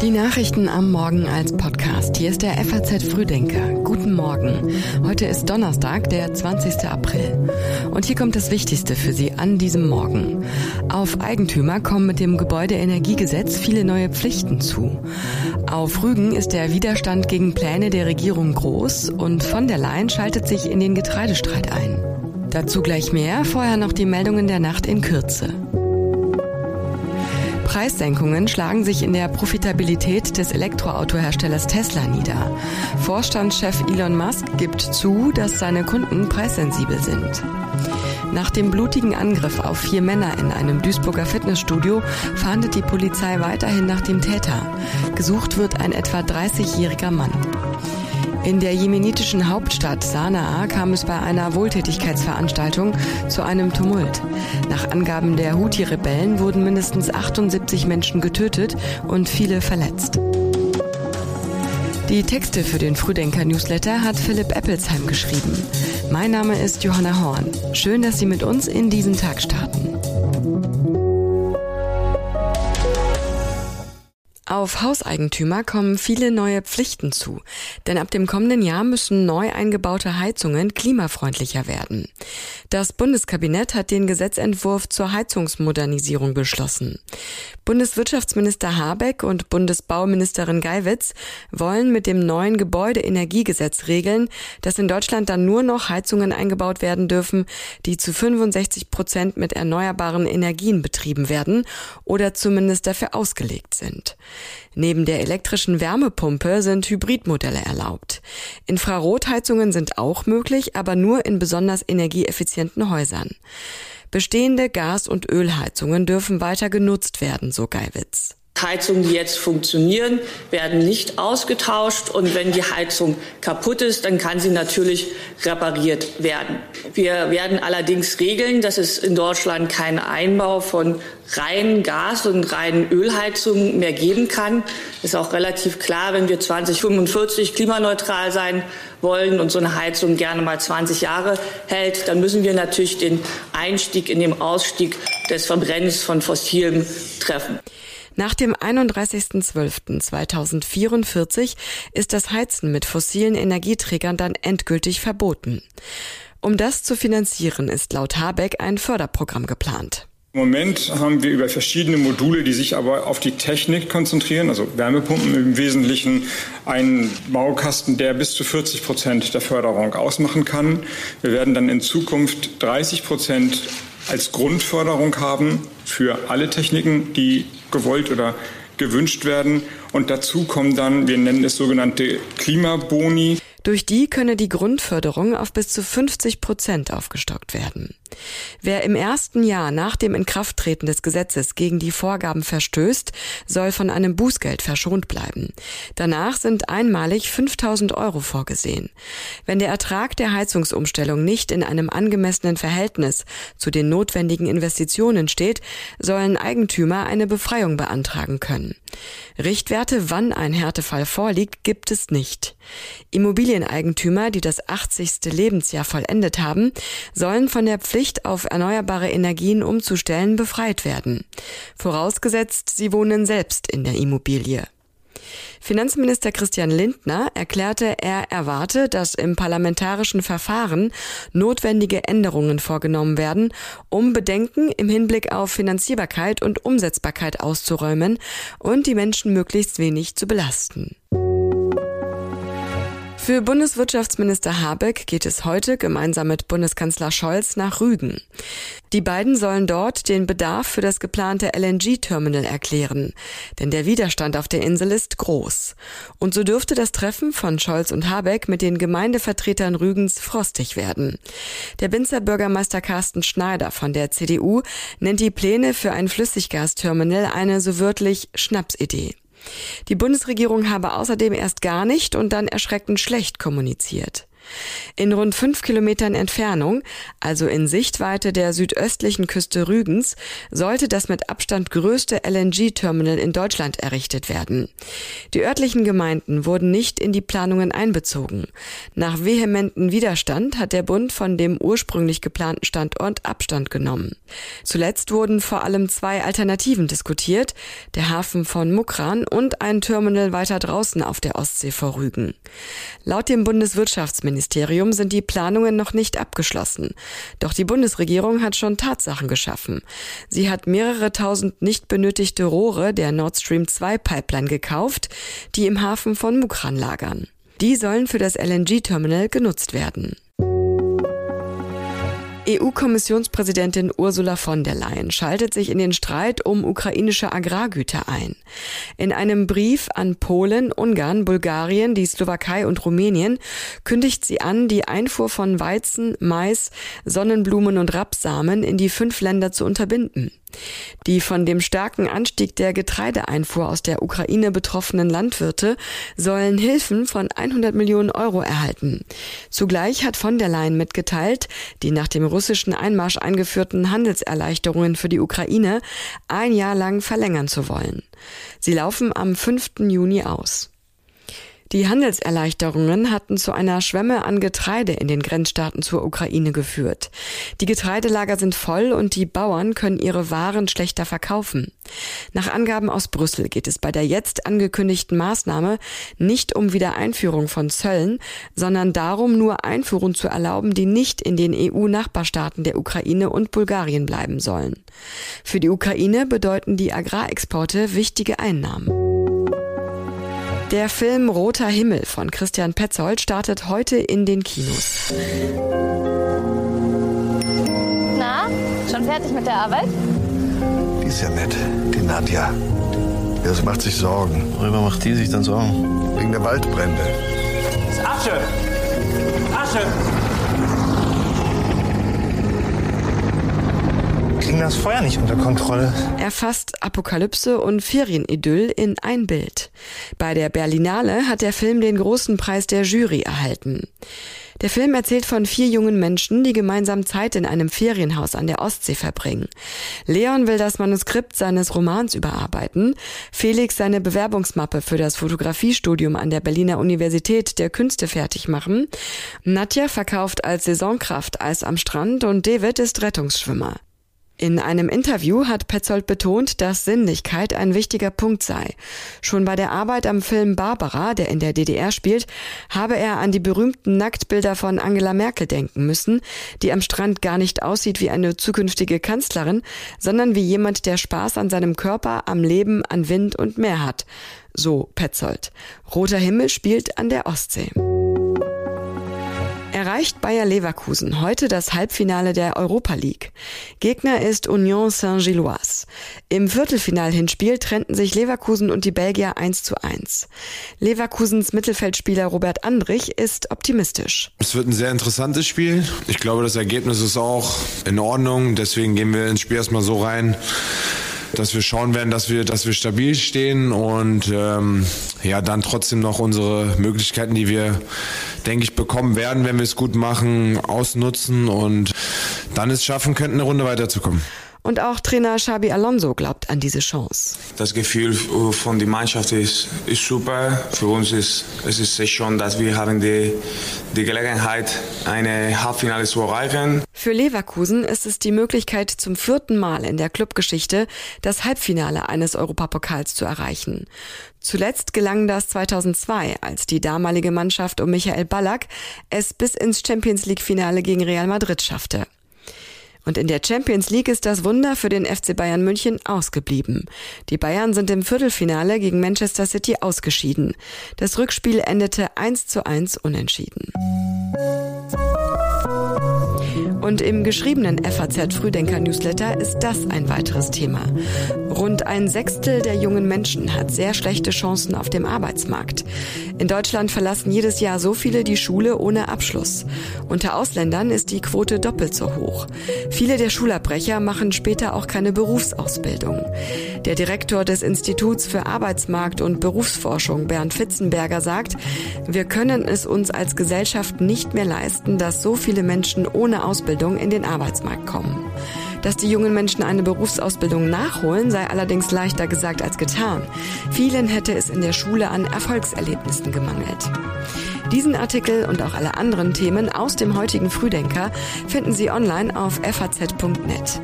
Die Nachrichten am Morgen als Podcast. Hier ist der FAZ Frühdenker. Guten Morgen. Heute ist Donnerstag, der 20. April. Und hier kommt das Wichtigste für Sie an diesem Morgen. Auf Eigentümer kommen mit dem Gebäudeenergiegesetz viele neue Pflichten zu. Auf Rügen ist der Widerstand gegen Pläne der Regierung groß und von der Leyen schaltet sich in den Getreidestreit ein. Dazu gleich mehr, vorher noch die Meldungen der Nacht in Kürze. Preissenkungen schlagen sich in der Profitabilität des Elektroautoherstellers Tesla nieder. Vorstandschef Elon Musk gibt zu, dass seine Kunden preissensibel sind. Nach dem blutigen Angriff auf vier Männer in einem Duisburger Fitnessstudio fahndet die Polizei weiterhin nach dem Täter. Gesucht wird ein etwa 30-jähriger Mann. In der jemenitischen Hauptstadt Sanaa kam es bei einer Wohltätigkeitsveranstaltung zu einem Tumult. Nach Angaben der Houthi-Rebellen wurden mindestens 78 Menschen getötet und viele verletzt. Die Texte für den Frühdenker-Newsletter hat Philipp Eppelsheim geschrieben. Mein Name ist Johanna Horn. Schön, dass Sie mit uns in diesen Tag starten. Auf Hauseigentümer kommen viele neue Pflichten zu, denn ab dem kommenden Jahr müssen neu eingebaute Heizungen klimafreundlicher werden. Das Bundeskabinett hat den Gesetzentwurf zur Heizungsmodernisierung beschlossen. Bundeswirtschaftsminister Habeck und Bundesbauministerin Geiwitz wollen mit dem neuen Gebäudeenergiegesetz regeln, dass in Deutschland dann nur noch Heizungen eingebaut werden dürfen, die zu 65 Prozent mit erneuerbaren Energien betrieben werden oder zumindest dafür ausgelegt sind. Neben der elektrischen Wärmepumpe sind Hybridmodelle erlaubt. Infrarotheizungen sind auch möglich, aber nur in besonders energieeffizienten Häusern. Bestehende Gas- und Ölheizungen dürfen weiter genutzt werden, so Geiwitz. Heizungen, die jetzt funktionieren, werden nicht ausgetauscht. Und wenn die Heizung kaputt ist, dann kann sie natürlich repariert werden. Wir werden allerdings regeln, dass es in Deutschland keinen Einbau von reinen Gas- und reinen Ölheizungen mehr geben kann. Ist auch relativ klar, wenn wir 2045 klimaneutral sein wollen und so eine Heizung gerne mal 20 Jahre hält, dann müssen wir natürlich den Einstieg in den Ausstieg des Verbrennens von Fossilem treffen. Nach dem 31.12.2044 ist das Heizen mit fossilen Energieträgern dann endgültig verboten. Um das zu finanzieren, ist laut Habeck ein Förderprogramm geplant. Im Moment haben wir über verschiedene Module, die sich aber auf die Technik konzentrieren, also Wärmepumpen im Wesentlichen, einen Baukasten, der bis zu 40 Prozent der Förderung ausmachen kann. Wir werden dann in Zukunft 30 Prozent als Grundförderung haben für alle Techniken, die gewollt oder gewünscht werden. Und dazu kommen dann, wir nennen es sogenannte Klimaboni. Durch die könne die Grundförderung auf bis zu 50 Prozent aufgestockt werden. Wer im ersten Jahr nach dem Inkrafttreten des Gesetzes gegen die Vorgaben verstößt, soll von einem Bußgeld verschont bleiben. Danach sind einmalig 5000 Euro vorgesehen. Wenn der Ertrag der Heizungsumstellung nicht in einem angemessenen Verhältnis zu den notwendigen Investitionen steht, sollen Eigentümer eine Befreiung beantragen können. Richtwerte, wann ein Härtefall vorliegt, gibt es nicht. Immobilieneigentümer, die das 80. Lebensjahr vollendet haben, sollen von der Pflicht auf erneuerbare Energien umzustellen, befreit werden. Vorausgesetzt, sie wohnen selbst in der Immobilie. Finanzminister Christian Lindner erklärte, er erwarte, dass im parlamentarischen Verfahren notwendige Änderungen vorgenommen werden, um Bedenken im Hinblick auf Finanzierbarkeit und Umsetzbarkeit auszuräumen und die Menschen möglichst wenig zu belasten. Für Bundeswirtschaftsminister Habeck geht es heute gemeinsam mit Bundeskanzler Scholz nach Rügen. Die beiden sollen dort den Bedarf für das geplante LNG-Terminal erklären, denn der Widerstand auf der Insel ist groß. Und so dürfte das Treffen von Scholz und Habeck mit den Gemeindevertretern Rügens frostig werden. Der Binzer Bürgermeister Carsten Schneider von der CDU nennt die Pläne für ein Flüssiggasterminal eine so wörtlich Schnapsidee. Die Bundesregierung habe außerdem erst gar nicht und dann erschreckend schlecht kommuniziert. In rund fünf Kilometern Entfernung, also in Sichtweite der südöstlichen Küste Rügens, sollte das mit Abstand größte LNG-Terminal in Deutschland errichtet werden. Die örtlichen Gemeinden wurden nicht in die Planungen einbezogen. Nach vehementen Widerstand hat der Bund von dem ursprünglich geplanten Standort Abstand genommen. Zuletzt wurden vor allem zwei Alternativen diskutiert, der Hafen von Mukran und ein Terminal weiter draußen auf der Ostsee vor Rügen. Laut dem Bundeswirtschaftsministerium sind die Planungen noch nicht abgeschlossen. Doch die Bundesregierung hat schon Tatsachen geschaffen. Sie hat mehrere tausend nicht benötigte Rohre der Nord Stream 2 Pipeline gekauft, die im Hafen von Mukran lagern. Die sollen für das LNG-Terminal genutzt werden. EU-Kommissionspräsidentin Ursula von der Leyen schaltet sich in den Streit um ukrainische Agrargüter ein. In einem Brief an Polen, Ungarn, Bulgarien, die Slowakei und Rumänien kündigt sie an, die Einfuhr von Weizen, Mais, Sonnenblumen und Rapsamen in die fünf Länder zu unterbinden. Die von dem starken Anstieg der Getreideeinfuhr aus der Ukraine betroffenen Landwirte sollen Hilfen von 100 Millionen Euro erhalten. Zugleich hat von der Leyen mitgeteilt, die nach dem russischen Einmarsch eingeführten Handelserleichterungen für die Ukraine ein Jahr lang verlängern zu wollen. Sie laufen am 5. Juni aus. Die Handelserleichterungen hatten zu einer Schwemme an Getreide in den Grenzstaaten zur Ukraine geführt. Die Getreidelager sind voll und die Bauern können ihre Waren schlechter verkaufen. Nach Angaben aus Brüssel geht es bei der jetzt angekündigten Maßnahme nicht um Wiedereinführung von Zöllen, sondern darum, nur Einfuhren zu erlauben, die nicht in den EU-Nachbarstaaten der Ukraine und Bulgarien bleiben sollen. Für die Ukraine bedeuten die Agrarexporte wichtige Einnahmen. Der Film Roter Himmel von Christian Petzold startet heute in den Kinos. Na, schon fertig mit der Arbeit? Die ist ja nett, die Nadja. Ja, sie macht sich Sorgen. Worüber macht die sich dann Sorgen? Wegen der Waldbrände. Das ist Asche! Asche! Kriegen das Feuer nicht unter Kontrolle. Er fasst Apokalypse und Ferienidyll in ein Bild. Bei der Berlinale hat der Film den großen Preis der Jury erhalten. Der Film erzählt von vier jungen Menschen, die gemeinsam Zeit in einem Ferienhaus an der Ostsee verbringen. Leon will das Manuskript seines Romans überarbeiten, Felix seine Bewerbungsmappe für das Fotografiestudium an der Berliner Universität der Künste fertig machen, Nadja verkauft als Saisonkraft Eis am Strand und David ist Rettungsschwimmer. In einem Interview hat Petzold betont, dass Sinnlichkeit ein wichtiger Punkt sei. Schon bei der Arbeit am Film Barbara, der in der DDR spielt, habe er an die berühmten Nacktbilder von Angela Merkel denken müssen, die am Strand gar nicht aussieht wie eine zukünftige Kanzlerin, sondern wie jemand, der Spaß an seinem Körper, am Leben, an Wind und Meer hat. So Petzold. Roter Himmel spielt an der Ostsee erreicht Bayer Leverkusen heute das Halbfinale der Europa League. Gegner ist Union Saint-Gilloise. Im Viertelfinal-Hinspiel trennten sich Leverkusen und die Belgier 1 zu 1. Leverkusens Mittelfeldspieler Robert Andrich ist optimistisch. Es wird ein sehr interessantes Spiel. Ich glaube, das Ergebnis ist auch in Ordnung. Deswegen gehen wir ins Spiel erstmal so rein dass wir schauen werden, dass wir, dass wir stabil stehen und ähm, ja dann trotzdem noch unsere Möglichkeiten, die wir, denke ich, bekommen werden, wenn wir es gut machen, ausnutzen und dann es schaffen könnten, eine Runde weiterzukommen. Und auch Trainer Xabi Alonso glaubt an diese Chance. Das Gefühl von der Mannschaft ist, ist super. Für uns ist es ist schon, dass wir haben die, die Gelegenheit, eine Halbfinale zu erreichen. Für Leverkusen ist es die Möglichkeit, zum vierten Mal in der Clubgeschichte das Halbfinale eines Europapokals zu erreichen. Zuletzt gelang das 2002, als die damalige Mannschaft um Michael Ballack es bis ins Champions League Finale gegen Real Madrid schaffte. Und in der Champions League ist das Wunder für den FC Bayern München ausgeblieben. Die Bayern sind im Viertelfinale gegen Manchester City ausgeschieden. Das Rückspiel endete 1 zu 1 unentschieden. Und im geschriebenen FAZ Frühdenker Newsletter ist das ein weiteres Thema. Rund ein Sechstel der jungen Menschen hat sehr schlechte Chancen auf dem Arbeitsmarkt. In Deutschland verlassen jedes Jahr so viele die Schule ohne Abschluss. Unter Ausländern ist die Quote doppelt so hoch. Viele der Schulabbrecher machen später auch keine Berufsausbildung. Der Direktor des Instituts für Arbeitsmarkt und Berufsforschung, Bernd Fitzenberger, sagt, wir können es uns als Gesellschaft nicht mehr leisten, dass so viele Menschen ohne Ausbildung in den Arbeitsmarkt kommen. Dass die jungen Menschen eine Berufsausbildung nachholen, sei allerdings leichter gesagt als getan. Vielen hätte es in der Schule an Erfolgserlebnissen gemangelt. Diesen Artikel und auch alle anderen Themen aus dem heutigen Frühdenker finden Sie online auf faz.net.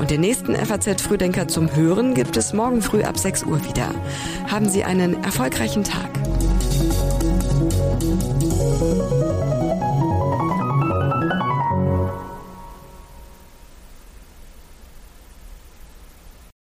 Und den nächsten FAZ Frühdenker zum Hören gibt es morgen früh ab 6 Uhr wieder. Haben Sie einen erfolgreichen Tag.